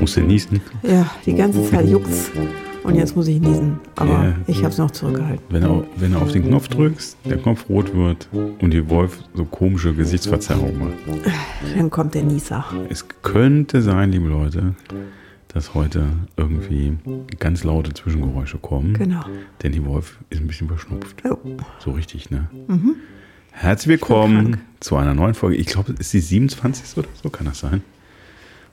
Musst du niesen? Ja, die ganze Zeit juckt's. Und jetzt muss ich niesen. Aber Ja. ich habe es noch zurückgehalten. Wenn du, wenn du auf den Knopf drückst, der Knopf rot wird und die Wolf so komische Gesichtsverzerrungen macht. Dann kommt der Nieser. Es könnte sein, liebe Leute, dass heute irgendwie ganz laute Zwischengeräusche kommen. Genau. Denn die Wolf ist ein bisschen verschnupft. Oh. So richtig, ne? Herzlich willkommen zu einer neuen Folge. Ich glaube, es ist die 27. oder so, kann das sein?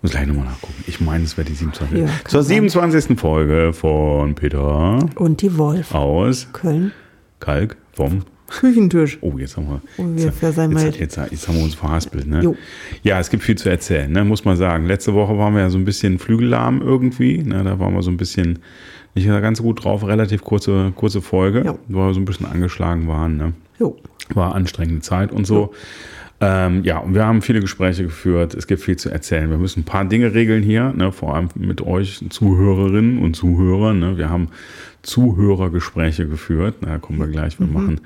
Muss gleich nochmal nachgucken. Ich meine, es wäre die 27. Ja, Zur sein. 27. Folge von Peter Und die Wolf. aus Köln. Kalk vom. Küchentisch. Oh, jetzt haben wir. Oh, jetzt, jetzt, jetzt, jetzt haben wir uns verhaspelt, ne? Jo. Ja, es gibt viel zu erzählen, ne? muss man sagen. Letzte Woche waren wir ja so ein bisschen flügellahm irgendwie. Ne? Da waren wir so ein bisschen nicht ganz so gut drauf. Relativ kurze, kurze Folge, Jo. weil wir so ein bisschen angeschlagen waren. Ne? Jo. War anstrengende Zeit und so. Ähm, ja, und wir haben viele Gespräche geführt. Es gibt viel zu erzählen. Wir müssen ein paar Dinge regeln hier, ne? vor allem mit euch Zuhörerinnen und Zuhörern. Ne? Wir haben Zuhörergespräche geführt. Na, da kommen wir gleich. Wir machen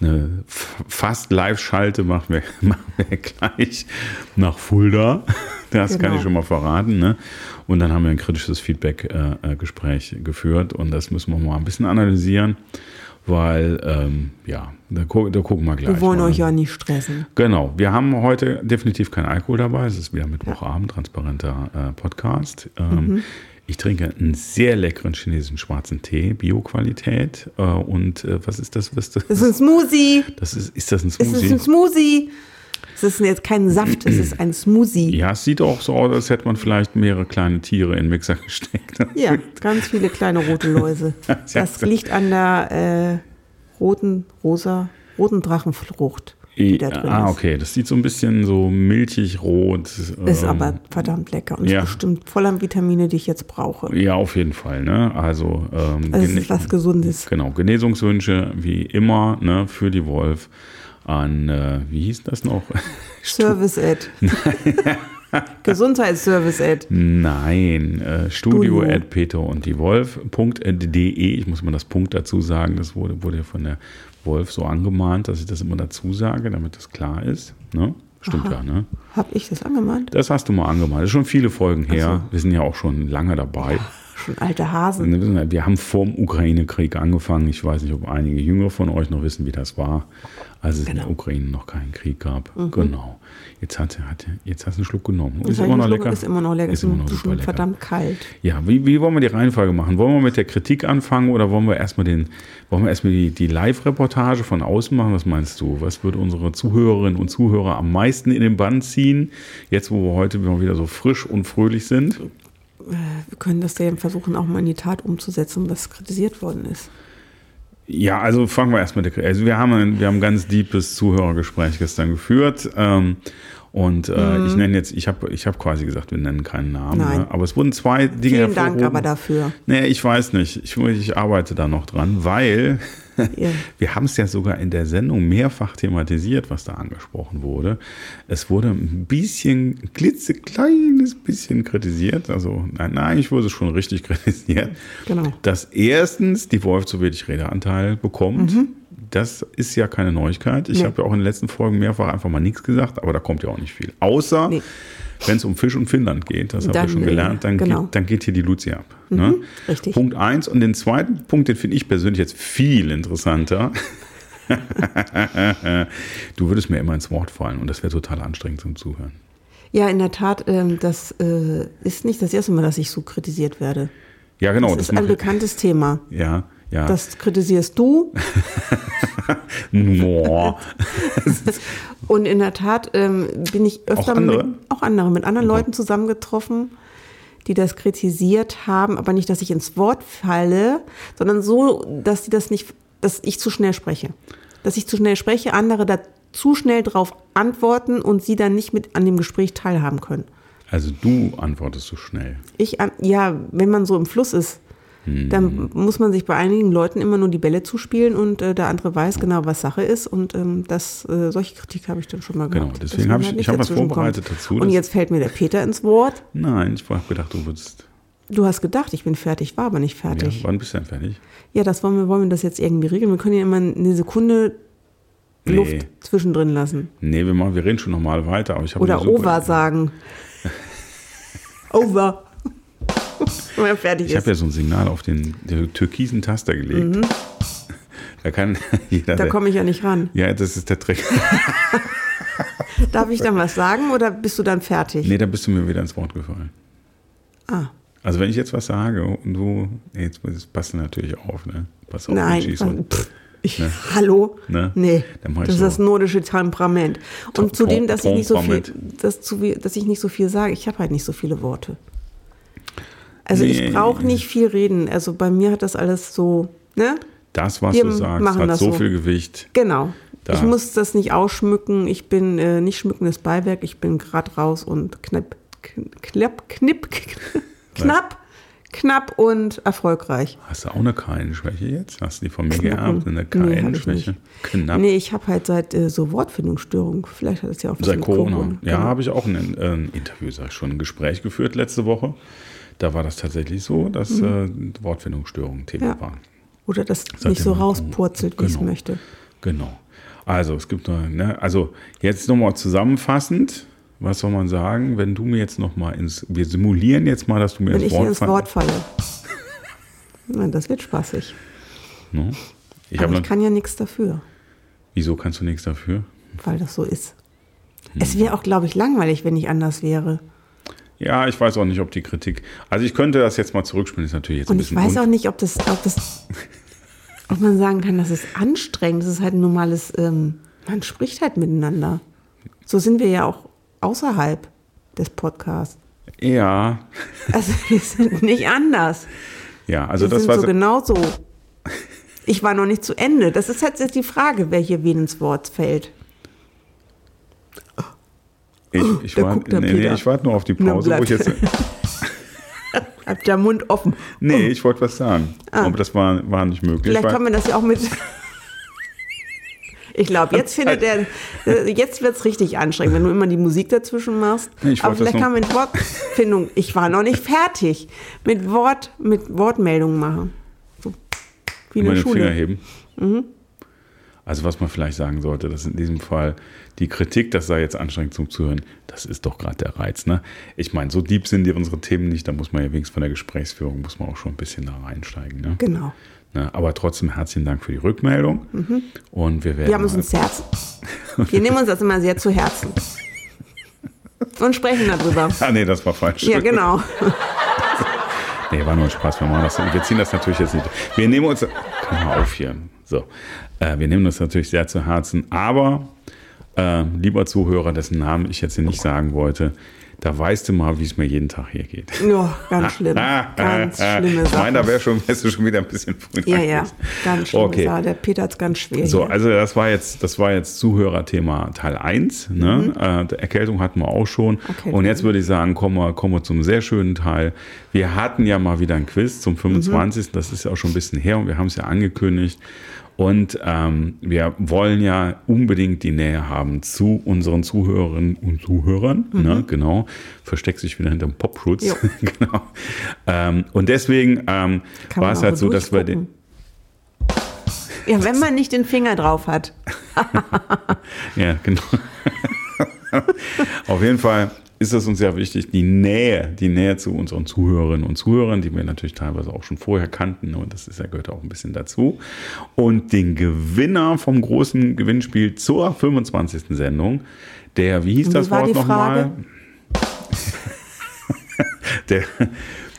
eine fast Live-Schalte, machen wir, machen wir gleich nach Fulda. Das kann Genau. ich schon mal verraten. Ne? Und dann haben wir ein kritisches Feedback-Gespräch geführt. Und das müssen wir mal ein bisschen analysieren. Weil, ähm, ja, da, gu da gucken wir gleich. Wir wollen mal. euch ja nicht stressen. Genau, wir haben heute definitiv keinen Alkohol dabei. Es ist wieder Mittwochabend, transparenter äh, Podcast. Ähm, Ich trinke einen sehr leckeren chinesischen schwarzen Tee, Bio-Qualität. Äh, und äh, was ist das? Was das, Es ist ein Smoothie. das ist, ist das ein Es ist Smoothie? ein Smoothie. Es ist jetzt kein Saft, es ist ein Smoothie. ja, es sieht auch so aus, als hätte man vielleicht mehrere kleine Tiere in den Mixer gesteckt. Ja, ganz viele kleine rote Läuse. Das liegt an der äh, roten, rosa, roten Drachenfrucht, die da drin ah, okay, das sieht so ein bisschen so milchig rot. Ist ähm, aber verdammt lecker und ja. ist bestimmt voll an Vitamine, die ich jetzt brauche. Ja, auf jeden Fall. Ne? Also, ähm, Also es ist was Gesundes. Genau, Genesungswünsche wie immer ne, für die Wolf an, äh, wie hieß das noch? Service Ad. Gesundheitsservice Ad. Nein, äh, studio Studio. at peter und die Wolf.de. Ich muss mal das Punkt dazu sagen, das wurde, wurde ja von der Wolf so angemahnt, dass ich das immer dazu sage, damit das klar ist. Ne? Stimmt ja, ne? Hab ich das angemahnt? Das hast du mal angemahnt. Das ist schon viele Folgen her. Ach Wir sind ja auch schon lange dabei. Schon alte Hasen. Wir haben vor dem Ukraine-Krieg angefangen. Ich weiß nicht, ob einige Jüngere von euch noch wissen, wie das war, als es in der Genau. Ukraine noch keinen Krieg gab. Genau. Jetzt, hat, hat, jetzt hast du einen Schluck genommen. Ist immer noch lecker. Ist immer noch lecker. Ist immer noch super lecker. verdammt kalt. Ja, wie, wie wollen wir die Reihenfolge machen? Wollen wir mit der Kritik anfangen oder wollen wir erstmal den, wollen wir erstmal die, die Live-Reportage von außen machen? Was meinst du? Was wird unsere Zuhörerinnen und Zuhörer am meisten in den Bann ziehen? Jetzt, wo wir heute wieder so frisch und fröhlich sind? Wir können das ja versuchen, auch mal in die Tat umzusetzen, was kritisiert worden ist. Ja, also fangen wir erstmal Also wir haben ein, wir haben ein ganz deepes Zuhörergespräch gestern geführt. Ähm, und äh, ich nenne jetzt, ich habe ich hab quasi gesagt, wir nennen keinen Namen. Mhm. Ne? Aber es wurden zwei Dinge Vielen Dank aber dafür. Nee, ich weiß nicht. Ich, ich arbeite da noch dran, weil Ja. wir haben es ja sogar in der Sendung mehrfach thematisiert, was da angesprochen wurde. Es wurde ein bisschen, klitzekleines bisschen kritisiert. Also, nein, nein, ich wurde schon richtig kritisiert. Genau. Dass erstens die Wolf zu wenig Redeanteil bekommt. Das ist ja keine Neuigkeit. Ich Nee. habe ja auch in den letzten Folgen mehrfach einfach mal nichts gesagt, aber da kommt ja auch nicht viel. Außer Nee. wenn es um Fisch und Finnland geht, das habe ich ja schon äh, gelernt, dann, genau. geht, dann geht hier die Luzi ab. ne? richtig. Punkt eins. Und den zweiten Punkt, den finde ich persönlich jetzt viel interessanter. du würdest mir immer ins Wort fallen und das wäre total anstrengend zum Zuhören. Ja, in der Tat, ähm, das äh, ist nicht das erste Mal, dass ich so kritisiert werde. Ja, genau. das ist ein mache- bekanntes Thema. Ja, ja. Das kritisierst du. Und in der Tat ähm, bin ich öfter Auch andere? mit auch andere, mit anderen Leuten zusammengetroffen, die das kritisiert haben, aber nicht, dass ich ins Wort falle, sondern so, dass die das nicht, dass ich zu schnell spreche. Dass ich zu schnell spreche, andere da zu schnell drauf antworten und sie dann nicht mit an dem Gespräch teilhaben können. Also du antwortest so schnell. Ich, ja, wenn man so im Fluss ist, Dann muss man sich bei einigen Leuten immer nur die Bälle zuspielen und äh, der andere weiß genau, was Sache ist. Und ähm, das, äh, solche Kritik habe ich dann schon mal Genau, gehabt. deswegen dass man hab ich- halt ich hab was vorbereitet kommt. dazu, Und jetzt fällt mir der Peter ins Wort. Nein, ich habe gedacht, du würdest. Du hast gedacht, ich bin fertig, war aber nicht fertig. Ja, wann bist du denn fertig? Ja, das wollen wir, wollen wir das jetzt irgendwie regeln. Wir können ja immer eine Sekunde Luft Nee. zwischendrin lassen. Nee, wir, machen, wir reden schon nochmal weiter. Aber ich habe Oder over sagen. over. Wenn er fertig Ich habe ist. ja so ein Signal auf den, den türkisen Taster gelegt. Da kann jeder. Mhm. Da komme ich ja nicht ran. ja, das ist der Trick. Darf ich dann was sagen oder bist du dann fertig? nee, da bist du mir wieder ins Wort gefallen. Ah, Also wenn ich jetzt was sage und du, jetzt passt natürlich auf, ne? Pass auf, nein. und- Pff, ich, Hallo? Ne? Nee, ich das ist so. das nordische Temperament. Und zudem, dass ich nicht so viel, dass, zu, viel- dass ich nicht so viel sage, ich habe halt nicht so viele Worte. Also Nee. ich brauche nicht viel reden. Also bei mir hat das alles so, ne? Das, was Wir du sagst, hat so viel Gewicht. Genau. Da. Ich muss das nicht ausschmücken. Ich bin äh, nicht schmückendes Beiwerk. Ich bin gerade raus und knapp, knapp, knipp, knapp, knapp und erfolgreich. Hast du auch eine Keilenschwäche jetzt? Hast du die von mir geerbt? Eine Nee, Keilenschwäche? nicht. Knapp. Nee, ich habe halt seit äh, so Wortfindungsstörungen. Vielleicht hat es ja auch was Seit mit Corona. Ja, Genau. habe ich auch ein, äh, ein Interview, sag ich schon, ein Gespräch geführt letzte Woche. Da war das tatsächlich so, dass äh, Wortfindungsstörungen Thema Mhm. Ja. waren. Oder das Seitdem nicht so rauspurzelt, wie ich es Genau. möchte. Genau. Also es gibt noch, ne, also jetzt nochmal zusammenfassend, was soll man sagen, wenn du mir jetzt nochmal ins, wir simulieren jetzt mal, dass du mir Wenn ins ich Wort ins Wort falle. Na, das wird spaßig. Ne? Ich Aber ich kann ja nichts dafür, wieso kannst du nichts dafür? weil das so ist. Hm. Es wäre auch, glaube ich, langweilig, wenn ich anders wäre. Ja, ich weiß auch nicht, ob die Kritik. Also ich könnte das jetzt mal zurückspielen, ist natürlich jetzt ein Und ich bisschen weiß un- auch nicht, ob das, ob das, ob man sagen kann, das ist anstrengend. Das ist halt ein normales, ähm, man spricht halt miteinander. So sind wir ja auch außerhalb des Podcasts. Ja, Also wir sind nicht anders. ja, also wir das sind war so genau so. Ich war noch nicht zu Ende. Das ist jetzt die Frage, wer hier wen ins Wort fällt. Ich, ich da warte nee, nee, ich warte nur auf die Pause, wo ich jetzt Hat der Mund offen. Nee, ich wollte was sagen, aber das war, war nicht möglich. Ah. Vielleicht können wir das ja auch mit. Ich glaube, jetzt findet er, jetzt wird es richtig anstrengend, wenn du immer die Musik dazwischen machst. Nee, ich Aber vielleicht kann man mit Wortfindung, ich war noch nicht fertig, mit Wort, mit Wortmeldungen machen. So, wie in der den Finger Schule. heben. Mhm. Also was man vielleicht sagen sollte, dass in diesem Fall die Kritik, das sei jetzt anstrengend zum Zuhören, das ist doch gerade der Reiz. Ne? Ich meine, so deep sind die unsere Themen nicht, da muss man ja wenigstens von der Gesprächsführung, muss man auch schon ein bisschen da reinsteigen. Ne? Genau. Ne? Aber trotzdem herzlichen Dank für die Rückmeldung. Und wir werden Wir haben uns ins Herzen. Wir nehmen uns das immer sehr zu Herzen. Und sprechen darüber. Ah nee, das war falsch. Ja, genau. Nee, war nur ein Spaß. Wir, machen das, wir ziehen das natürlich jetzt nicht. Wir nehmen uns. Komm mal auf hier. So. Äh, wir nehmen das natürlich sehr zu Herzen. Aber, äh, lieber Zuhörer, dessen Namen ich jetzt hier nicht sagen wollte, da weißt du mal, wie es mir jeden Tag hier geht. Ja, ganz schlimm. Ganz schlimme Ich meine, da Sache. wär schon, wärst du schon wieder ein bisschen früh. Ja, ja, ganz schlimme Okay. Sache. Der Peter hat es ganz schwer. So, hier. also das war jetzt, das war jetzt Zuhörerthema Teil 1. Ne? Äh, der Erkältung hatten wir auch schon. Mhm. Erkältung. Und jetzt würde ich sagen, kommen wir, kommen wir zum sehr schönen Teil. Wir hatten ja mal wieder ein Quiz zum 25. Mhm. Das ist ja auch schon ein bisschen her und wir haben es ja angekündigt. Und ähm, wir wollen ja unbedingt die Nähe haben zu unseren Zuhörerinnen und Zuhörern. Ne? Genau. Versteckt sich wieder hinterm Popschutz. Mhm. Genau. Ähm, und deswegen ähm, war es halt so, dass wir den. Ja, wenn man nicht den Finger drauf hat. Ja, genau. Auf jeden Fall ist es uns sehr wichtig, die Nähe, die Nähe zu unseren Zuhörerinnen und Zuhörern, die wir natürlich teilweise auch schon vorher kannten, ne, und das ist ja, gehört auch ein bisschen dazu. Und den Gewinner vom großen Gewinnspiel zur 25. Sendung, der, wie hieß das wie war Wort nochmal? der,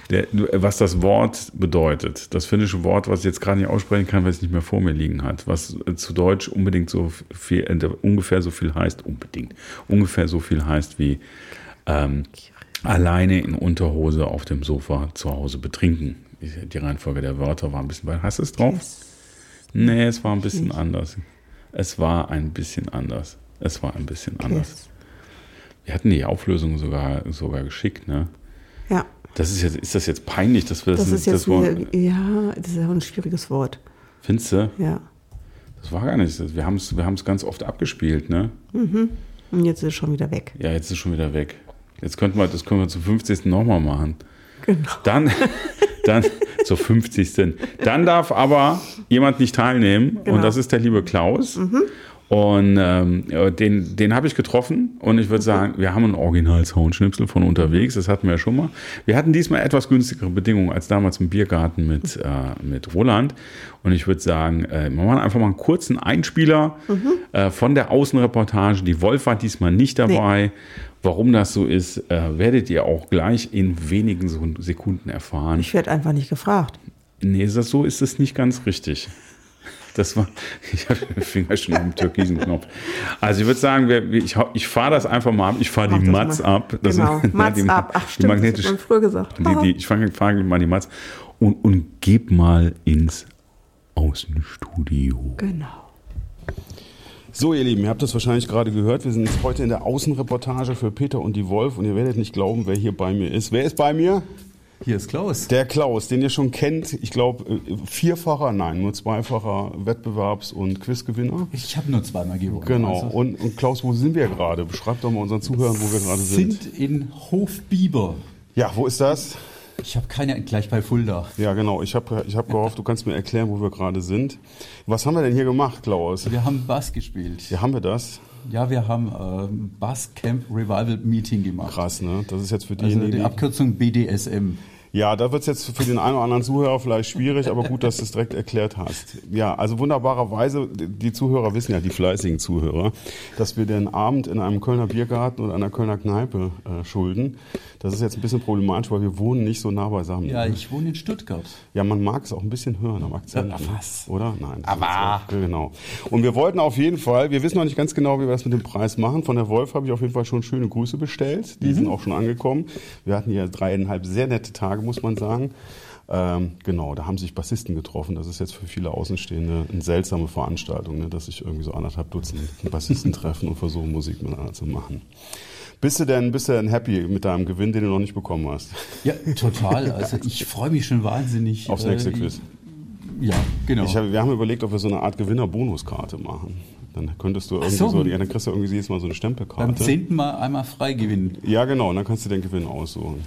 der, was das Wort bedeutet, das finnische Wort, was ich jetzt gerade nicht aussprechen kann, weil es nicht mehr vor mir liegen hat, was äh, zu Deutsch unbedingt so viel, äh, ungefähr so viel heißt, unbedingt, ungefähr so viel heißt wie ähm, alleine in Unterhose auf dem Sofa zu Hause betrinken. Die- Reihenfolge der Wörter war ein bisschen, weil hast du es drauf? Nee, es war ein bisschen anders. Es war ein bisschen anders. Es war ein bisschen anders. Yes. Wir hatten die Auflösung sogar, sogar geschickt, ne? Ja, Das ist jetzt, ist das jetzt peinlich, dass wir das, das ist jetzt Wort. wieder, ja, das ist ja auch ein schwieriges Wort. Findest du? Ja. Das war gar nicht. Wir haben es wir haben's ganz oft abgespielt, ne? Und jetzt ist es schon wieder weg. Ja, jetzt ist es schon wieder weg. Jetzt könnten wir, das können wir zum 50. nochmal machen. Genau. Dann, dann zur 50. Dann darf aber jemand nicht teilnehmen Genau. und das ist der liebe Klaus. Und ähm, den, den habe ich getroffen und ich würde sagen, wir haben einen Original-Soundschnipsel von unterwegs, das hatten wir ja schon mal. Wir hatten diesmal etwas günstigere Bedingungen als damals im Biergarten mit, äh, mit Roland. Und ich würde sagen, äh, wir machen einfach mal einen kurzen Einspieler äh, von der Außenreportage. Die Wolf war diesmal nicht dabei. Warum das so ist, äh, werdet ihr auch gleich in wenigen Sek- Sekunden erfahren. Ich werde einfach nicht gefragt. Nee, ist das so ist es nicht ganz richtig. Das war, ich habe den Finger schon am türkisen Knopf. Also ich würde sagen, wir, ich, ich fahre das einfach mal ab. Ich fahre die das Mats mal. ab. Das genau, sind- Mats die, ab. Ach die stimmt, das magnetisch, hat man früher gesagt. die, die, ich fange fang mal die Mats und, und geb mal ins Außenstudio. genau. So, ihr Lieben, ihr habt das wahrscheinlich gerade gehört. Wir sind heute in der Außenreportage für Peter und die Wolf und ihr werdet nicht glauben, wer hier bei mir ist. Wer ist bei mir? Hier ist Klaus. Der Klaus, den ihr schon kennt. Ich glaube, vierfacher, nein, nur zweifacher Wettbewerbs- und Quizgewinner. Ich habe nur zweimal gewonnen. Genau. Also, Und, und Klaus, wo sind wir gerade? Beschreib doch mal unseren Zuhörern, wo wir gerade sind. sind in Hofbiber. Ja, wo ist das? Ich habe keine, gleich bei Fulda. Ja, genau. Ich habe ich hab gehofft, du kannst mir erklären, wo wir gerade sind. Was haben wir denn hier gemacht, Klaus? Wir haben Bass gespielt. Ja, haben wir das? Ja, wir haben ähm, Bass Camp Revival Meeting gemacht. Krass, ne? Das ist jetzt für Also diejenigen, die Abkürzung BDSM. Ja, da wird's jetzt für den einen oder anderen Zuhörer vielleicht schwierig, aber gut, dass du es direkt erklärt hast. Ja, also wunderbarerweise, die Zuhörer wissen ja, die fleißigen Zuhörer, dass wir den Abend in einem Kölner Biergarten oder einer Kölner Kneipe äh, schulden. Das ist jetzt ein bisschen problematisch, weil wir wohnen nicht so nah beisammen. Ja, ich wohne in Stuttgart. Ja, man mag es auch ein bisschen hören am Akzent. Ja, was? Oder? Nein. Aber- Genau. Und wir wollten auf jeden Fall, wir wissen noch nicht ganz genau, wie wir das mit dem Preis machen. Von der Wolf habe ich auf jeden Fall schon schöne Grüße bestellt. Mhm. Die sind auch schon angekommen. Wir hatten hier dreieinhalb sehr nette Tage, muss man sagen. Ähm, genau, da haben sich Bassisten getroffen. Das ist jetzt für viele Außenstehende eine seltsame Veranstaltung, ne? dass sich irgendwie so anderthalb Dutzend Bassisten treffen und versuchen, Musik miteinander zu machen. Bist du denn, bist du denn happy mit deinem Gewinn, den du noch nicht bekommen hast? Ja, total. Also ich freue mich schon wahnsinnig. Aufs äh, nächste Quiz. Ja, genau. Hab, wir haben überlegt, ob wir so eine Art Gewinner-Bonuskarte machen. Dann könntest du irgendwie so. so, ja, dann kriegst du irgendwie jedes Mal so eine Beim Stempelkarte. zehnten Mal einmal frei gewinnen. Ja, genau, und dann kannst du den Gewinn aussuchen.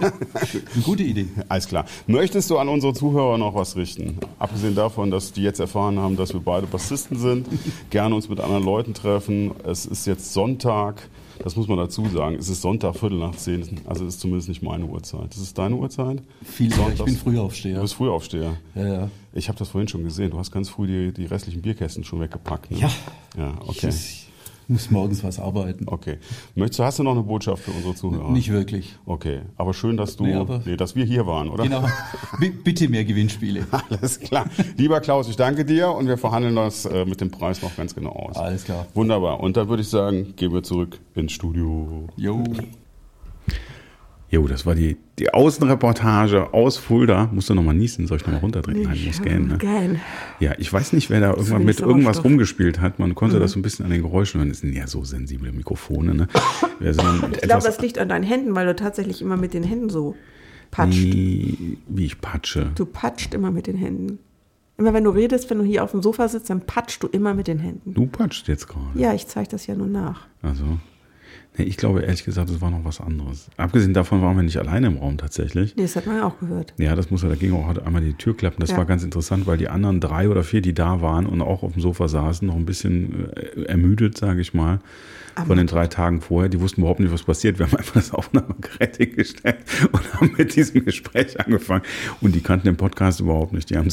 Eine gute Idee. Alles klar. Möchtest du an unsere Zuhörer noch was richten? Abgesehen davon, dass die jetzt erfahren haben, dass wir beide Bassisten sind, gerne uns mit anderen Leuten treffen. Es ist jetzt Sonntag, das muss man dazu sagen. Es ist Sonntag, Viertel nach zehn. Also es ist zumindest nicht meine Uhrzeit. Das ist deine Uhrzeit? Viel, ich Sonntags- bin Du Frühaufsteher. bist Frühaufsteher. Ja, ja. Ich habe das vorhin schon gesehen. Du hast ganz früh die, die restlichen Bierkästen schon weggepackt. Ne? Ja. Ja, okay. Ich muss morgens was arbeiten. Okay. Möchtest, du- hast du noch eine Botschaft für unsere Zuhörer? Nicht wirklich. Okay, aber schön, dass du, Nee, nee, dass wir hier waren, oder? Genau. B bitte mehr Gewinnspiele. Alles klar. Lieber Klaus, ich danke dir und wir verhandeln das äh, mit dem Preis noch ganz genau aus. Alles klar. Wunderbar. Und dann würde ich sagen, gehen wir zurück ins Studio. Jo. Jo, das war die, die Außenreportage aus Fulda. Musst du nochmal niesen? Soll ich nochmal runterdrehen? Nein, muss gähnen. Ne? Gähn. Ja, ich weiß nicht, wer da irgendwann mit irgendwas Sauerstoff. rumgespielt hat. Man konnte das so ein bisschen an den Geräuschen hören. Das sind ja so sensible Mikrofone. Ne? Sind Ich glaube, das liegt an deinen Händen, weil du tatsächlich immer mit den Händen so patscht. wie, wie ich patsche. Du patscht immer mit den Händen. Immer wenn du redest, wenn du hier auf dem Sofa sitzt, dann patschst du immer mit den Händen. Du patscht jetzt gerade. Ja, ich zeige das ja nur nach. Also, nee, ich glaube ehrlich gesagt, es war noch was anderes. Abgesehen davon waren wir nicht alleine im Raum tatsächlich. Nee, das hat man ja auch gehört. Ja, das muss ja, da ging auch einmal die Tür klappen. Das Ja. war ganz interessant, weil die anderen drei oder vier, die da waren und auch auf dem Sofa saßen, noch ein bisschen äh, ermüdet, sage ich mal, von den drei Tagen vorher. Die wussten überhaupt nicht, was passiert. Wir haben einfach das Aufnahmegerät hingestellt und haben mit diesem Gespräch angefangen. Und die kannten den Podcast überhaupt nicht. Die haben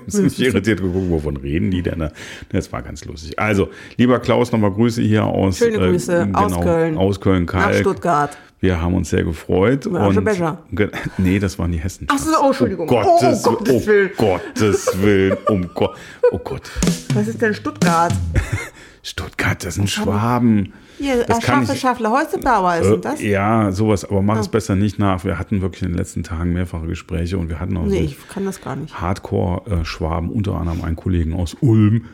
ziemlich irritiert geguckt, wovon reden die denn da? Das war ganz lustig. Also, lieber Klaus, nochmal Grüße hier aus Schöne Grüße äh, aus Köln. Aus Köln, Nach Kalk. Stuttgart. Wir haben uns sehr gefreut. Ja. Ge- nee, das waren die Hessen. Ach so, oh, Entschuldigung. Oh, Gottes, Oh, um Gottes Willen. Oh Gottes Willen. Um Gott. Oh Gott. Was ist denn Stuttgart? Stuttgart, das sind Schwaben. Hier, Das äh, ich- Schaffler, Häusebauer ist denn das? Äh, Ja, sowas, aber mach es Ah. besser nicht nach. Wir hatten wirklich in den letzten Tagen mehrfache Gespräche und wir hatten auch Nee, so. Hardcore-Schwaben, unter anderem einen Kollegen aus Ulm.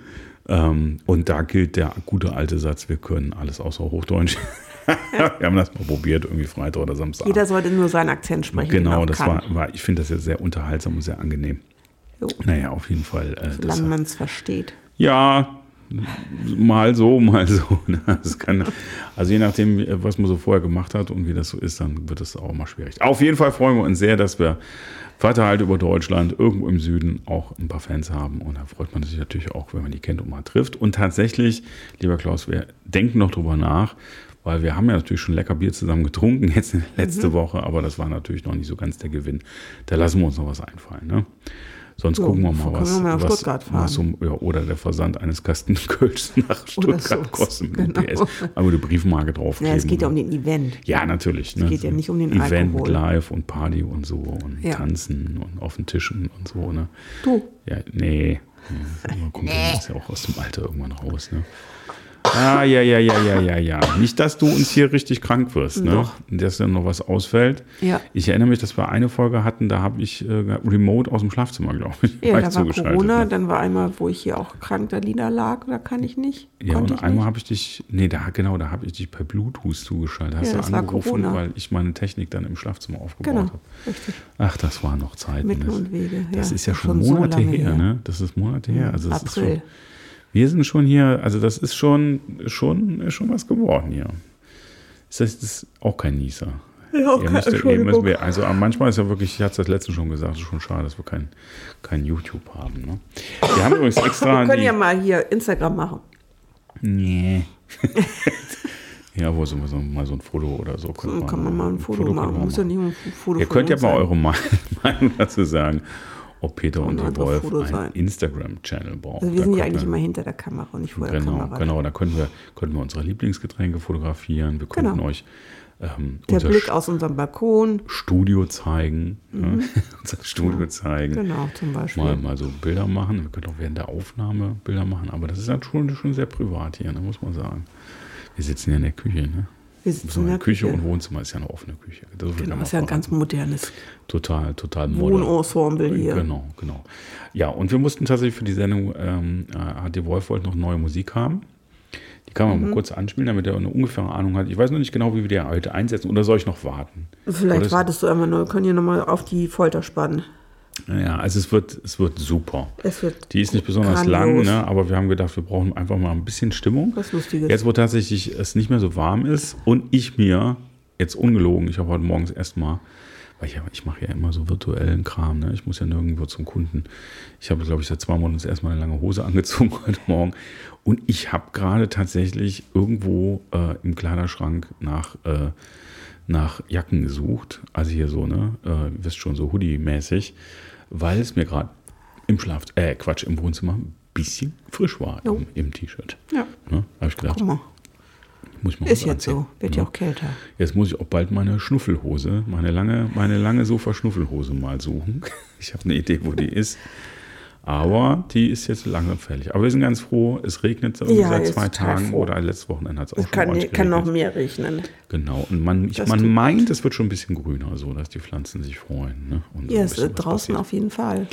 Ähm, und da gilt der gute alte Satz, wir können alles außer Hochdeutsch. wir haben das mal probiert, irgendwie Freitag oder Samstag. Jeder sollte nur seinen Akzent sprechen. genau, das war, war, ich finde das jetzt sehr unterhaltsam und sehr angenehm. Jo. Naja, auf jeden Fall. Äh, Solange man es versteht. ja, mal so, mal so. ne? Kann, also je nachdem, was man so vorher gemacht hat und wie das so ist, dann wird es auch mal schwierig. Auf jeden Fall freuen wir uns sehr, dass wir verteilt über Deutschland, irgendwo im Süden auch ein paar Fans haben. Und da freut man sich natürlich auch, wenn man die kennt und mal trifft. Und tatsächlich, lieber Klaus, wir denken noch drüber nach, weil wir haben ja natürlich schon lecker Bier zusammen getrunken, jetzt letzte Woche, aber das war natürlich noch nicht so ganz der Gewinn. Da lassen wir uns noch was einfallen. Ne? Sonst Ja, gucken wir mal, was, wir mal was, Stuttgart fahren. was so, ja, oder der Versand eines Kasten Kölsch nach Stuttgart so. kostet mit Genau. PS. Aber die Briefmarke draufkleben. Ja, es geht ja um ne? den Event. Ja, natürlich. Ne? geht ja nicht um den Event Alkohol. live und Party und so und Ja. tanzen und auf den Tischen und so. Ne? Du, Ja, nee. Ja, man kommt ja jetzt ja auch aus dem Alter irgendwann raus. Ne? Ah, ja, ja, ja, ja, ja, ja. Nicht, dass du uns hier richtig krank wirst, ne? Doch. Dass dann noch was ausfällt. Ja. Ich erinnere mich, dass wir eine Folge hatten, da habe ich äh, remote aus dem Schlafzimmer, glaube ich, ja, war ich da war zugeschaltet. Corona, ne? dann war einmal, wo ich hier auch krank da niederlag, da kann ich nicht. Ja, konnte und ich einmal habe ich dich, nee, da, genau, da habe ich dich per Bluetooth zugeschaltet. Hast Ja, du war angerufen, weil ich meine Technik dann im Schlafzimmer aufgebaut Genau, habe. richtig. Ach, das waren noch Zeiten. Mittel das, und Wege. das ja. ist ja schon, so Monate lange her, ne? Das ist Monate her. Also das ist schon, April. Wir sind schon hier, also das ist schon, schon, schon was geworden hier. Das, das ist auch kein Nieser. Ja, Ihr okay, müsst, ihr müsst, wir- also manchmal ist ja wirklich, ich hatte es das letzte schon gesagt, es ist schon schade, dass wir kein, kein YouTube haben. Ne? Wir haben übrigens extra. Wir können die, ja mal hier Instagram machen. Nee. ja, wo so, so, mal so ein Foto oder so. So kann man mal ein Foto, können machen. wir Muss ja nicht ein Foto Ihr könnt ja mal eure Me- Meinung dazu sagen, ob Peter und die Wolf einen. Instagram-Channel brauchen. Also wir sind ja eigentlich immer hinter der Kamera und nicht vor der Genau, Kamera. genau. Da können wir, können wir unsere Lieblingsgetränke fotografieren. Wir könnten Genau. euch ähm, Der unser Blick aus unserem Balkon. Studio zeigen. Ja, unser Studio zeigen. Genau, zum Beispiel. Mal, mal so Bilder machen. Wir können auch während der Aufnahme Bilder machen. Aber das ist halt schon, schon sehr privat hier, ne, muss man sagen. Wir sitzen ja in der Küche. Ne? Wir sitzen So in der eine Küche, Küche. und Wohnzimmer ist ja eine offene Küche. Viel Genau, ist ja ein ganz modernes Total, total modern. Wohnensemble hier. Genau, genau. Ja, und wir mussten tatsächlich für die Sendung, ähm, äh, die Wolf wollte noch neue Musik haben. Die kann man Mhm. mal kurz anspielen, damit er eine ungefähre Ahnung hat. Ich weiß noch nicht genau, wie wir die heute einsetzen. Oder soll ich noch warten? Vielleicht wartest du einmal noch, können hier nochmal auf die Folter spannen. Ja, also es wird, es wird super. Es wird Die ist nicht besonders grandios. lang, ne? aber wir haben gedacht, wir brauchen einfach mal ein bisschen Stimmung. Was Lustiges. Jetzt, wo tatsächlich es nicht mehr so warm ist und ich mir, jetzt ungelogen, ich habe heute morgens erstmal, weil ich, ja- ich mache ja immer so virtuellen Kram, ne? ich muss ja nirgendwo zum Kunden. Ich habe, glaube ich, seit zwei Monaten das erste Mal eine lange Hose angezogen heute Morgen. Und ich habe gerade tatsächlich irgendwo äh, im Kleiderschrank nach, äh, nach Jacken gesucht. Also hier so, ne? Äh, ihr wisst schon, so Hoodie-mäßig, weil es mir gerade im Schlaf, äh, Quatsch, im Wohnzimmer ein bisschen frisch war Jo. im, im T-Shirt. Ja. Ne? Habe ich gedacht, muss ich mal ist jetzt so. Wird Ne? ja auch kälter. Jetzt muss ich auch bald meine Schnuffelhose, meine lange, meine lange Sofa-Schnuffelhose mal suchen. Ich habe eine Idee, wo die ist. Aber die ist jetzt langsam fertig. Aber wir sind ganz froh, es regnet Ja, seit zwei Tagen froh. oder letztes Wochenende hat es auch Es schon kann, ordentlich kann noch geregnet. mehr regnen. Genau. Und man, ich, man meint, es wird schon ein bisschen grüner, so dass die Pflanzen sich freuen. Ne? Und so Ja, ein es draußen passiert. auf jeden Fall.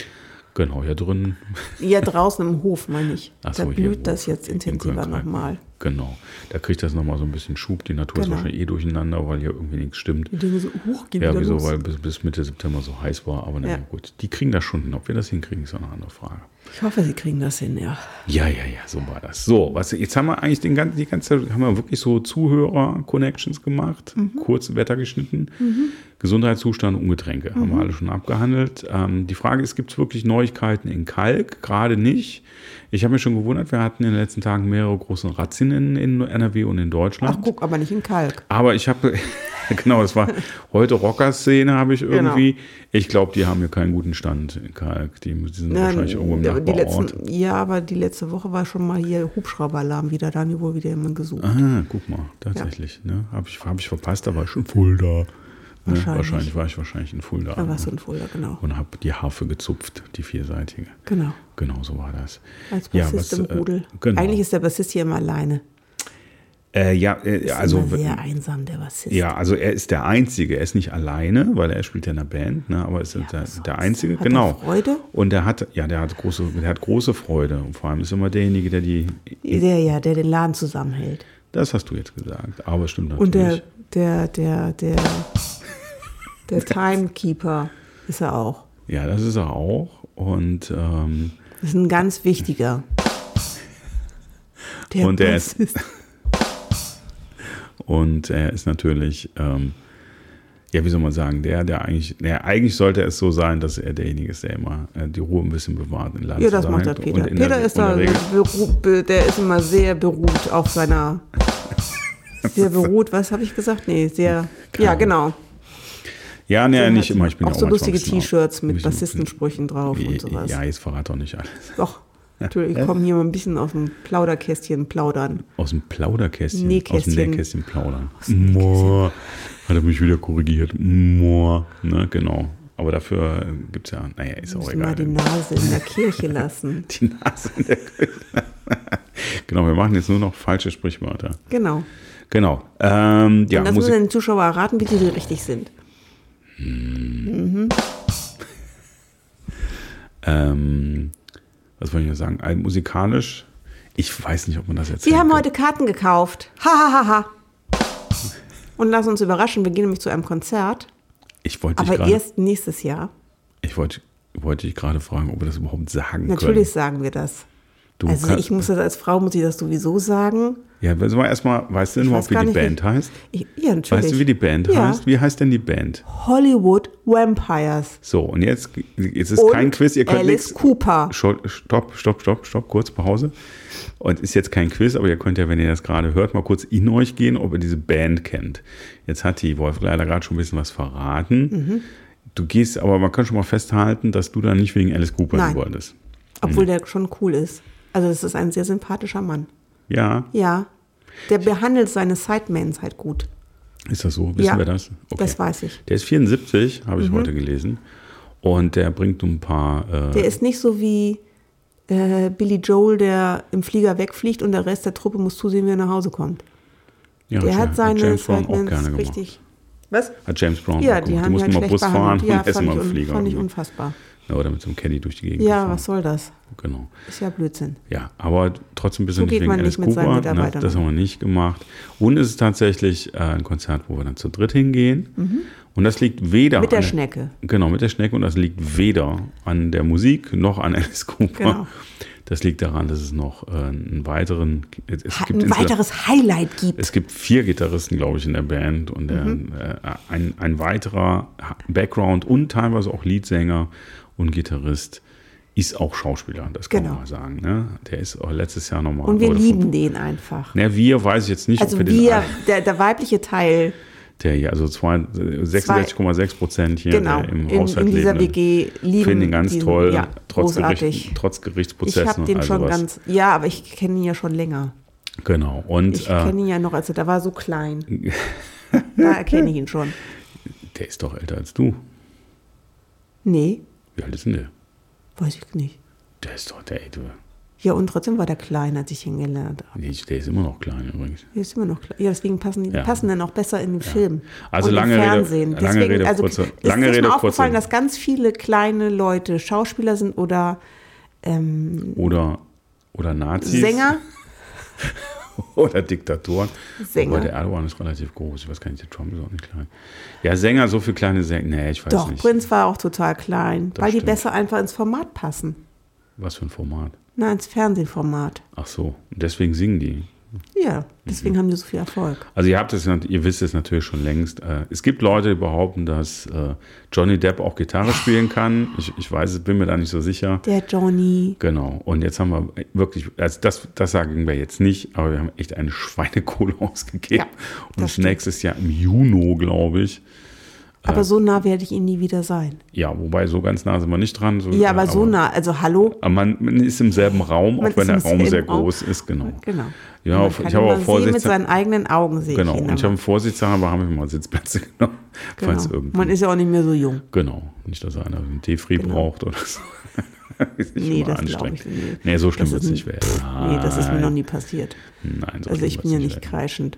Genau, hier drin. Ja, draußen im Hof, meine ich. Ach da so, hier blüht das jetzt In intensiver nochmal. Genau. Da kriegt das nochmal so ein bisschen Schub. Die Natur ist Genau. wahrscheinlich eh durcheinander, weil hier irgendwie nichts stimmt. Die Dinge so, huch, geht Ja, wieso? los. Weil bis, bis Mitte September so heiß war. Aber na Ja. gut, die kriegen das schon hin. Ob wir das hinkriegen, ist auch eine andere Frage. Ich hoffe, sie kriegen das hin, ja. Ja, ja, ja, so war das. So, was, jetzt haben wir eigentlich den ganzen, die ganze Zeit, haben wir wirklich so Zuhörer-Connections gemacht, Mhm. kurz Wetter geschnitten, Gesundheitszustand und Getränke, haben Mhm. wir alle schon abgehandelt. Ähm, die Frage ist, gibt es wirklich Neuigkeiten in Kalk? Gerade nicht. Ich habe mich schon gewundert, wir hatten in den letzten Tagen mehrere große Razzien in, in NRW und in Deutschland. Ach, guck, aber nicht in Kalk. Aber ich habe, genau, das war heute Rockerszene, habe ich irgendwie. Genau. Ich glaube, die haben hier keinen guten Stand in Kalk. Die, die sind Ja, wahrscheinlich irgendwo im die letzten, ja, aber die letzte Woche war schon mal hier Hubschrauberalarm wieder. Da haben die wohl wieder jemand gesucht. Ah, guck mal, tatsächlich. Ne? Habe ich, hab ich verpasst, da war ich schon Fulda. Ne? Wahrscheinlich. Wahrscheinlich war ich wahrscheinlich in Fulda. Da warst du ne? in Fulda, genau. Und habe die Harfe gezupft, die vierseitige. Genau. Genau so war das. Als Ja, Bassist was, im äh, Rudel. genau. Eigentlich ist der Bassist hier immer alleine. Äh, ja, äh, Ist also. sehr einsam, der Bassist. Ja, also er ist der Einzige. Er ist nicht alleine, weil er spielt ja in einer Band, ne? aber ist der, was der sonst? Einzige, Hat genau. er Freude? Und der hat, ja, der hat große, der hat große Freude. Und vor allem ist immer derjenige, der die. Der, ja, der den Laden zusammenhält. Das hast du jetzt gesagt, aber stimmt natürlich. Und der, der, der, der, der Timekeeper ist er auch. Ja, das ist er auch. Und ähm, Das ist ein ganz wichtiger. Der und er ist, Bassist. Und er ist natürlich, ähm, ja, wie soll man sagen, der, der eigentlich, der, eigentlich sollte es so sein, dass er derjenige ist, der immer äh, die Ruhe ein bisschen bewahrt in Land Ja, das macht der Peter. Peter der, ist da, der der ist immer sehr beruht auf seiner, sehr beruht, was habe ich gesagt? Nee, sehr, ja, genau. Ja, nee, nicht immer. Ich bin auch ja so lustige T-Shirts mit Bassistensprüchen drauf und sowas. Ja, jetzt verrat doch nicht alles. Doch, natürlich, ich komme hier mal ein bisschen aus dem Plauderkästchen plaudern. Aus dem Plauderkästchen. Nähkästchen. Aus dem Nähkästchen plaudern. Moor. Hat er mich wieder korrigiert. Moor. Ne, genau. Aber dafür gibt es ja, naja, ist auch Müssen mal egal. die Nase in der Kirche lassen. Die Nase in der Küche. genau, wir machen jetzt nur noch falsche Sprichwörter. Genau. Genau. Ähm, ja, und das Musik. müssen die Zuschauer erraten, wie die richtig sind. Ähm, was wollte ich sagen? Ein, musikalisch, ich weiß nicht, ob man das jetzt. Wir haben heute Karten gekauft. Ha, ha, ha, ha. Und lass uns überraschen, wir gehen nämlich zu einem Konzert, Ich wollte aber gerade, erst nächstes Jahr. ich wollte, wollte dich gerade fragen, ob wir das überhaupt sagen Natürlich können. sagen wir das. Du also kann- ich muss das als Frau, muss ich das sowieso sagen. Ja, also mal erstmal, weißt du denn überhaupt, wie die Band wie- heißt? Ich, ja, natürlich. Weißt du, wie die Band Ja. heißt? Wie heißt denn die Band? Hollywood Vampires. So, und jetzt, jetzt ist Und kein Quiz, ihr könnt Alice nichts. Cooper. Stopp, stopp, stopp, stopp, kurz Pause. Und ist jetzt kein Quiz, aber ihr könnt ja, wenn ihr das gerade hört, mal kurz in euch gehen, ob ihr diese Band kennt. Jetzt hat die Wolf leider gerade schon ein bisschen was verraten. Mhm. Du gehst, aber man kann schon mal festhalten, dass du da nicht wegen Alice Cooper Nein. hin wolltest. Obwohl der schon cool ist. Also das ist ein sehr sympathischer Mann. Ja, Ja. Der behandelt seine Sidemans halt gut. ist das so? Wissen Ja, wir das? Das weiß ich. Der ist 74, habe ich heute gelesen. Und der bringt ein paar. Äh, Der ist nicht so wie äh, Billy Joel, der im Flieger wegfliegt und der Rest der Truppe muss zusehen, wie er nach Hause kommt. ja, Der hat seine James Brown auch gerne gemacht. richtig. Was? Hat James Brown Ja, auch die gemacht. haben die die halt mussten mal Bus fahren. Ja, und essen mal im Flieger. fand ich unfassbar. Oder mit so einem Caddy durch die Gegend Ja, gefahren. was soll das? Genau. Ist ja Blödsinn. Ja, aber trotzdem ein bisschen So geht wegen man nicht mit seinen Cooper. Ne? Mitarbeitern Das um. haben wir nicht gemacht. Und es ist tatsächlich äh, ein Konzert, wo wir dann zu dritt hingehen. Und das liegt weder Mhm. Mit der an Schnecke. Genau, mit der Schnecke. Und das liegt weder an der Musik noch an Alice Cooper. Genau. Das liegt daran, dass es noch äh, einen weiteren. Es Ha- gibt Ein weiteres Highlight gibt. es gibt vier Gitarristen, glaube ich, in der Band und der, Mhm. äh, ein, ein weiterer Background und teilweise auch Leadsänger und Gitarrist ist auch Schauspieler, das kann Genau. man mal sagen. Ne? Der ist auch letztes Jahr nochmal. Und wir lieben den einfach. Na, wir weiß ich jetzt nicht, Also ob wir der, der weibliche Teil, Der hier, also zwei- 66,6 Prozent hier genau, im in, Haushalt in dieser lebenden. WG lieben Finden ihn ganz diesen, toll, Ja, trotz. Gericht, trotz Ich Gerichtsprozessen habe und den schon sowas. ganz, ja, aber ich kenne ihn ja schon länger. Genau. Und Ich äh, kenne ihn ja noch, als er da war so klein. da erkenne ich ihn schon. der ist doch älter als du. Nee, Wie alt ist denn der? weiß ich nicht. Der ist doch der, ey, du. Ja, und trotzdem war der klein, als ich ihn gelernt habe. Nee, der ist immer noch klein übrigens. Der ist immer noch klein. Ja, deswegen passen die Ja. passen dann auch besser in den Film. Also und lange im Rede- Fernsehen. lange deswegen, Rede, also, kurze- ist lange Rede, mal aufgefallen, kurze- dass ganz viele kleine Leute Schauspieler sind oder ähm, Oder, oder Nazis. Sänger? Oder Diktatoren. Sänger. Aber der Erdogan ist relativ groß. Ich weiß gar nicht, der Trump ist auch nicht klein. Ja, Sänger, so viele kleine Sänger. Nee, ich weiß Doch, nicht. Prinz war auch total klein, Das weil die stimmt. besser einfach ins Format passen. Was für ein Format. Na, ins Fernsehformat. Ach so, deswegen singen die. Ja, deswegen haben die so viel Erfolg. Also ihr habt es, ihr wisst es natürlich schon längst. Äh, Es gibt Leute, die behaupten, dass äh, Johnny Depp auch Gitarre spielen kann. Ich, ich weiß es, bin mir da nicht so sicher. Der Johnny. Genau. Und jetzt haben wir wirklich, also das, das sagen wir jetzt nicht, aber wir haben echt eine Schweinekohle ausgegeben. Ja, das Und nächstes Jahr im Juni, glaube ich. Aber so nah werde ich ihn nie wieder sein. Ja, wobei so ganz nah sind wir nicht dran. So, Ja, aber so nah, also hallo. Aber man, man ist im selben Raum, Man auch wenn der Raum sehr Raum. groß ist, genau. Genau. Ja, Man ich habe auch sehen, Vorsitz. mit seinen eigenen Augen sehe Genau, und ich habe Vorsitzer, haben wir mal Sitzplätze genommen. Falls genau. irgendwie. Man ist ja auch nicht mehr so jung. genau, nicht, dass einer einen Defri Genau. braucht oder so. ist nicht Nee, das glaube anstrengend. ich nicht. Nee, so schlimm wird es nicht werden. Nee, das ist mir noch nie passiert. Nein, so Also ich bin ja nicht kreischend.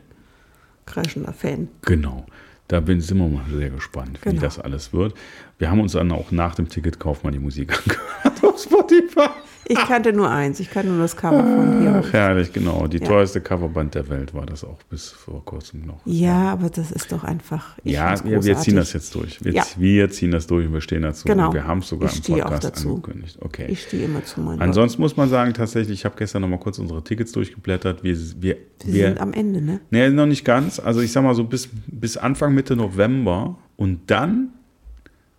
Kreischender Fan. Genau. Da bin, sind wir mal sehr gespannt, wie Genau. das alles wird. Wir haben uns dann auch nach dem Ticketkauf mal die Musik angehört auf Spotify. Ich kannte nur eins. Ich kannte nur das Cover von hier. Ach, herrlich, genau. Die Ja. teuerste Coverband der Welt war das auch bis vor kurzem noch. Ja, aber das ist doch einfach. Ja, wir, ziehen das jetzt durch. Wir, Ja. wir ziehen das durch und wir stehen dazu. Genau. Und wir haben es sogar Ich im auch Podcast dazu. angekündigt. Okay. Ich stehe immer zu meinen Ansonsten muss man sagen, tatsächlich, ich habe gestern noch mal kurz unsere Tickets durchgeblättert. Wir, wir, Wir wir sind am Ende, ne? nee, noch nicht ganz. Also ich sag mal so bis, bis Anfang, Mitte November. Und dann,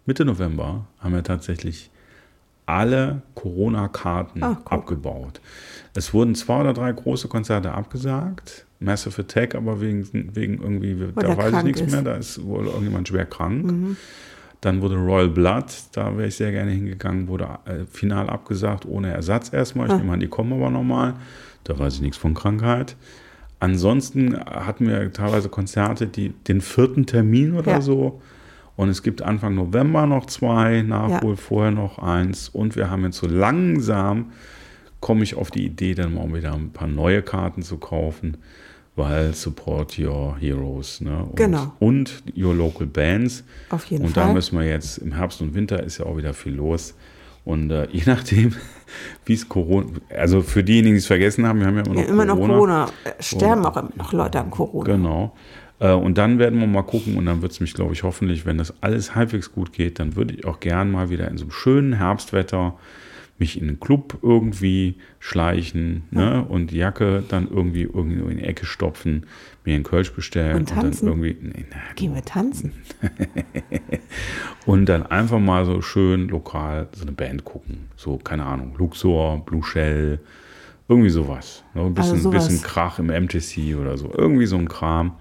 Mitte November, haben wir tatsächlich alle Corona-Karten Ah, guck. abgebaut. Es wurden zwei oder drei große Konzerte abgesagt. Massive Attack, aber wegen, wegen irgendwie, Weil da weiß ich nichts ist. Mhm. mehr, da ist wohl irgendjemand schwer krank. Dann wurde Royal Blood, da wäre ich sehr gerne hingegangen, wurde äh, final abgesagt, ohne Ersatz erstmal. Ich Ah. nehme an, die kommen aber nochmal. Da weiß ich nichts von Krankheit. Ansonsten hatten wir teilweise Konzerte, die den vierten Termin oder Ja. so. Und es gibt Anfang November noch zwei, Nachhol Ja. vorher noch eins. Und wir haben jetzt so langsam, komme ich auf die Idee, dann mal wieder ein paar neue Karten zu kaufen, weil Support Your Heroes ne? und, Genau. und Your Local Bands. Auf jeden und Fall. da müssen wir jetzt, im Herbst und Winter ist ja auch wieder viel los. Und äh, je nachdem, wie es Corona, also für diejenigen, die es vergessen haben, wir haben ja immer noch Ja, immer noch Corona. Corona. Äh, Sterben auch immer noch Leute an Corona. Genau. Äh, Und dann werden wir mal gucken und dann wird es mich, glaube ich, hoffentlich, wenn das alles halbwegs gut geht, dann würde ich auch gern mal wieder in so einem schönen Herbstwetter mich in einen Club irgendwie schleichen ne? und die Jacke dann irgendwie irgendwo in die Ecke stopfen, mir einen Kölsch bestellen Und dann tanzen? irgendwie nee, na, Gehen wir tanzen. und dann einfach mal so schön lokal so eine Band gucken. So, keine Ahnung, Luxor, Blue Shell, irgendwie sowas. Ne? Ein bisschen, Also sowas. bisschen Krach im MTC oder so. Irgendwie so ein Kram.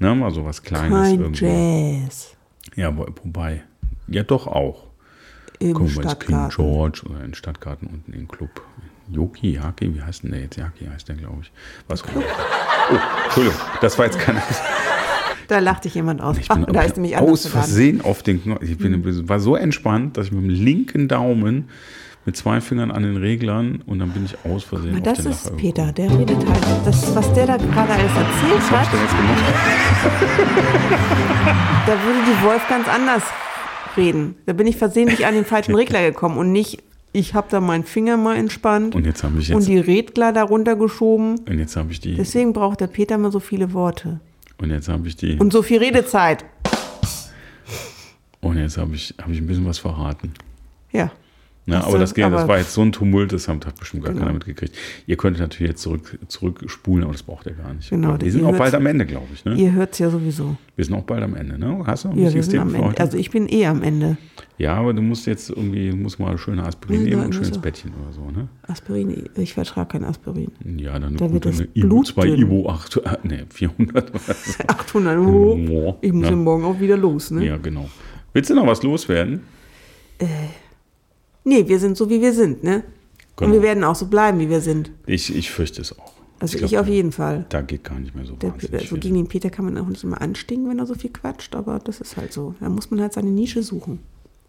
Ne? Mal so was Kleines Kein irgendwie. Jazz. Ja, wo- wobei. Ja, doch auch. Im Gucken wir ins King. George oder in Stadtgarten unten im Club. Yoki, Yaki, wie heißt denn der jetzt? Yaki heißt der, glaube ich. Was? Oh, Entschuldigung, das war jetzt keine. Da lacht dich jemand aus. Ich bin Ah, da ist nämlich aus. Versehen auf den Knopf. Ich bin, war so entspannt, dass ich mit dem linken Daumen mit zwei Fingern an den Reglern und dann bin ich aus Versehen auf das ist Lacher Peter, der redet halt. Das, was der da gerade alles erzählt Was hab ich hat, denn jetzt gemacht? da würde die Wolf ganz anders reden. Da bin ich versehentlich an den falschen Regler gekommen und nicht, ich habe da meinen Finger mal entspannt Und jetzt habe ich und jetzt, die Regler darunter geschoben. und jetzt habe ich die, Deswegen braucht der Peter mal so viele Worte. und jetzt habe ich die, Und so viel Redezeit. und jetzt habe ich, habe ich ein bisschen was verraten. Ja. Ne, Ach aber das, geht, das war jetzt so ein Tumult, das hat hat bestimmt gar Genau. keiner mitgekriegt. Ihr könnt natürlich jetzt zurück, zurückspulen, aber das braucht ihr gar nicht. Genau, Wir sind auch bald am Ende, glaube ich. Ne? Ihr hört es ja sowieso. Wir sind auch bald am Ende. Ne? Hast du noch ein Ja, wir sind Thema am Ende. Also ich bin eh am Ende. ja, aber du musst jetzt irgendwie, musst mal schöne Aspirin Ja, nehmen und schön muss ins er. Bettchen oder so. Ne? Aspirin, ich vertrage kein Aspirin. Ja, dann Da wird das Ibu, Blut zwei. Ibu 8, äh, ne, 400 oder so. 800 Euro. Ja, Ich muss ja. ja morgen auch wieder los, ne? Ja, genau. Willst du noch was loswerden? Nee, wir sind so, wie wir sind, ne? Genau. Und wir werden auch so bleiben, wie wir sind. Ich, ich fürchte es auch. Also ich, glaub, auf jeden Fall. Da geht gar nicht mehr so Der, wahnsinnig also viel. gegen den Peter kann man auch nicht immer anstinken, wenn er so viel quatscht, aber das ist halt so. Da muss man halt seine Nische suchen.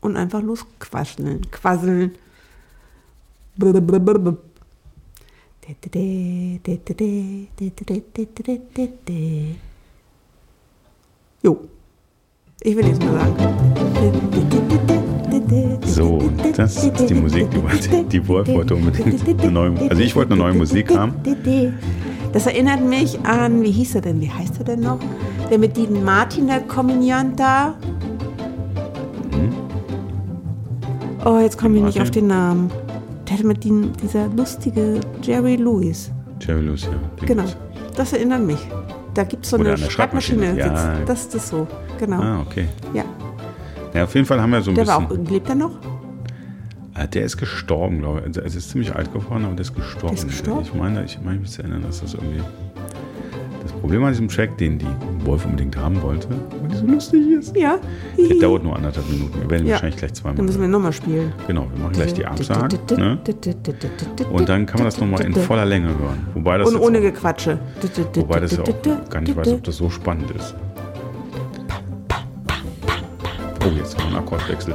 Und einfach losquasseln. Quasseln. Blablabla. Jo. Ich will nichts mehr sagen. So, das ist die Musik, die, wollte- die Wolf wollte unbedingt eine neue, also ich wollte eine neue Musik haben. Das erinnert mich an, wie hieß er denn? Wie heißt er denn noch? Der mit Dean Martin, der Komödiant da. Oh, jetzt komme ich nicht auf den Namen. Der hatte mit Dean, dieser lustige Jerry Lewis. Jerry Lewis, ja. Genau. Das erinnert mich. Da gibt es so Oder eine der Schreibmaschine. Ja. Das ist das so. Genau. Ah, okay. Ja. Ja, auf jeden Fall haben wir so ein Der war bisschen. auch, lebt er noch? Ah, der ist gestorben, glaube ich. Also, es ist ziemlich alt geworden, aber der ist gestorben. Der ist gestorben? Ich meine, ich meine mich zu erinnern, dass das irgendwie. Problem an diesem Track, den die Wolf unbedingt haben wollte, weil die so lustig ist. Ja. Der dauert nur anderthalb Minuten. Wir werden Ja. wahrscheinlich gleich zweimal. Dann müssen wir nochmal spielen. Genau, wir machen gleich die Absagen. Ne? Und dann kann man das nochmal in voller Länge hören. Wobei das Und ohne auch, Gequatsche. wobei das ja auch gar nicht weiß, ob das so spannend ist. Oh, jetzt wir einen Akkordwechsel.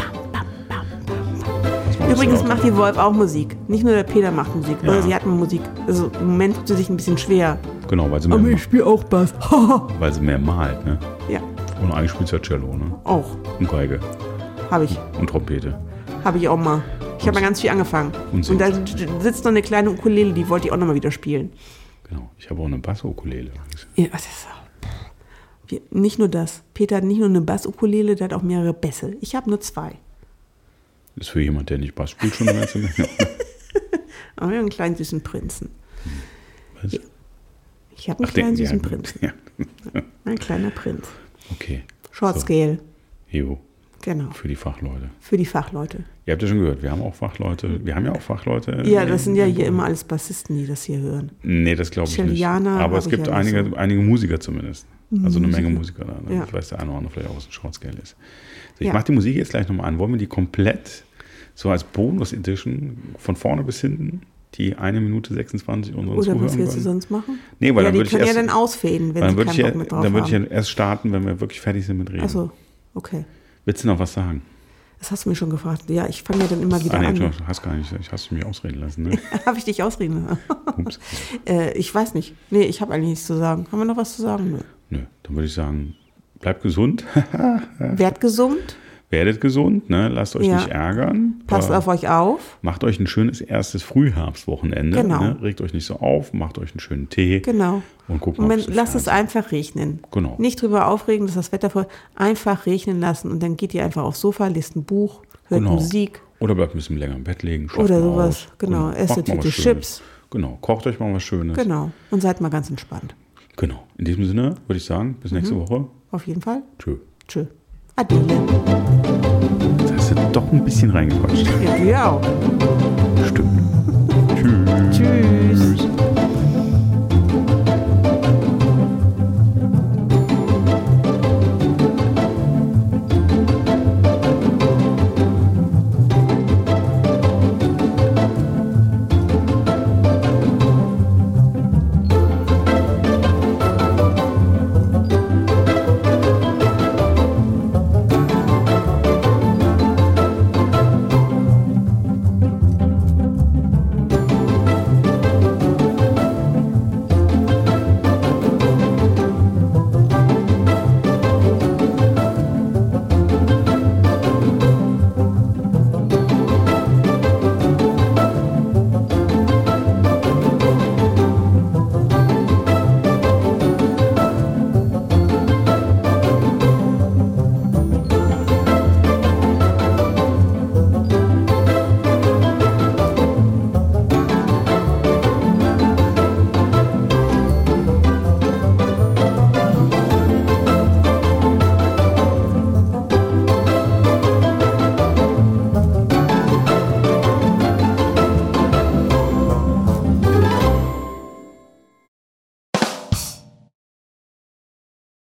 Übrigens macht die Wolf auch Musik. Nicht nur der Peter macht Musik. Ja. Sie hat Musik. Also im Moment tut sie sich ein bisschen schwer. Genau, weil sie Aber mehr, ich spiele auch Bass. weil sie mehr malt. Ne? ja, Und eigentlich spielt sie ja Cello ne? auch. und Geige. Habe ich. Und Trompete. Habe ich auch mal. Ich habe mal ganz viel angefangen. Und Und, da sitzt noch eine kleine Ukulele, die wollte ich auch noch mal wieder spielen. Genau. Ich habe auch eine Basso-Ukulele. Ja, das ist wir, nicht nur das. Peter hat nicht nur eine Bass-Ukulele, der hat auch mehrere Bässe. Ich habe nur zwei. Ist für jemand, der nicht Bass spielt, schon eine ganze Menge. Aber wir haben einen kleinen süßen Prinzen. Was? Ich habe einen Ach, kleinen den- süßen ja, Prinzen. Ja. Ein kleiner Prinz. Okay. Short So. Scale. Jo, Genau. für die Fachleute. Für die Fachleute. Ihr habt ja schon gehört, wir haben auch Fachleute. Wir haben ja auch Fachleute. Ja, das sind ja hier immer alles Bassisten, die das hier hören. Nee, das glaube ich nicht. Cellianer Aber es gibt ja nicht einige, so. einige Musiker zumindest. Also eine Menge Musiker da. Ne? Ja. Ich weiß, der eine oder andere vielleicht auch aus dem Shortscale ist. So, ich Ja. mache die Musik jetzt gleich nochmal an. Wollen wir die komplett so als Bonus-Edition von vorne bis hinten, die eine Minute 26 unseren Oder Zuhörern was willst du sonst machen? Nee, weil ja, dann die würde ich können ja erst- dann ausfäden, wenn Dann sie keinen ich, Bock mit drauf dann würde ich ja erst starten, wenn wir wirklich fertig sind mit Reden. Achso, okay. Willst du noch was sagen? Das hast du mir schon gefragt. Ja, ich fange ja dann immer wieder Ah, nee, an. du hast gar nicht. Ich hast mich ausreden lassen. Ne? Habe ich dich ausreden lassen? Ups. äh, ich weiß nicht. Nee, ich habe eigentlich nichts zu sagen. Haben wir noch was zu sagen? Nö. Nö, dann würde ich sagen, bleibt gesund, Werd gesund, werdet gesund, ne? lasst euch Ja. nicht ärgern. passt Äh, auf euch auf. Macht euch ein schönes erstes Frühherbstwochenende. Genau. Ne? Regt euch nicht so auf, macht euch einen schönen Tee Genau. und guckt Und mal. ob lasst es einfach regnen. Genau. Nicht drüber aufregen, dass das Wetter voll. Einfach regnen lassen und dann geht ihr einfach aufs Sofa, lest ein Buch, hört Genau. Musik Oder bleibt ein bisschen länger im Bett liegen. oder sowas. aus. Genau. Esst eine Tüte. Chips. Genau. Kocht euch mal was Schönes. Genau. Und seid mal ganz entspannt. Genau. In diesem Sinne würde ich sagen, bis Mhm. nächste Woche. Auf jeden Fall. Tschö. Tschö. Ade. Jetzt hast du doch ein bisschen reingequatscht. Ja, du auch. Stimmt. Tschüss. Tschüss.